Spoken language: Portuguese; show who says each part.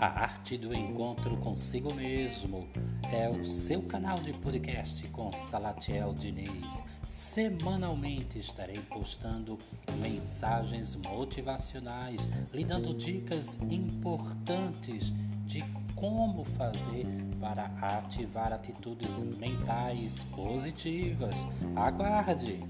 Speaker 1: A Arte do Encontro Consigo Mesmo é o seu canal de podcast com Salatiel Diniz. Semanalmente estarei postando mensagens motivacionais, lhe dando dicas importantes de como fazer para ativar atitudes mentais positivas. Aguarde!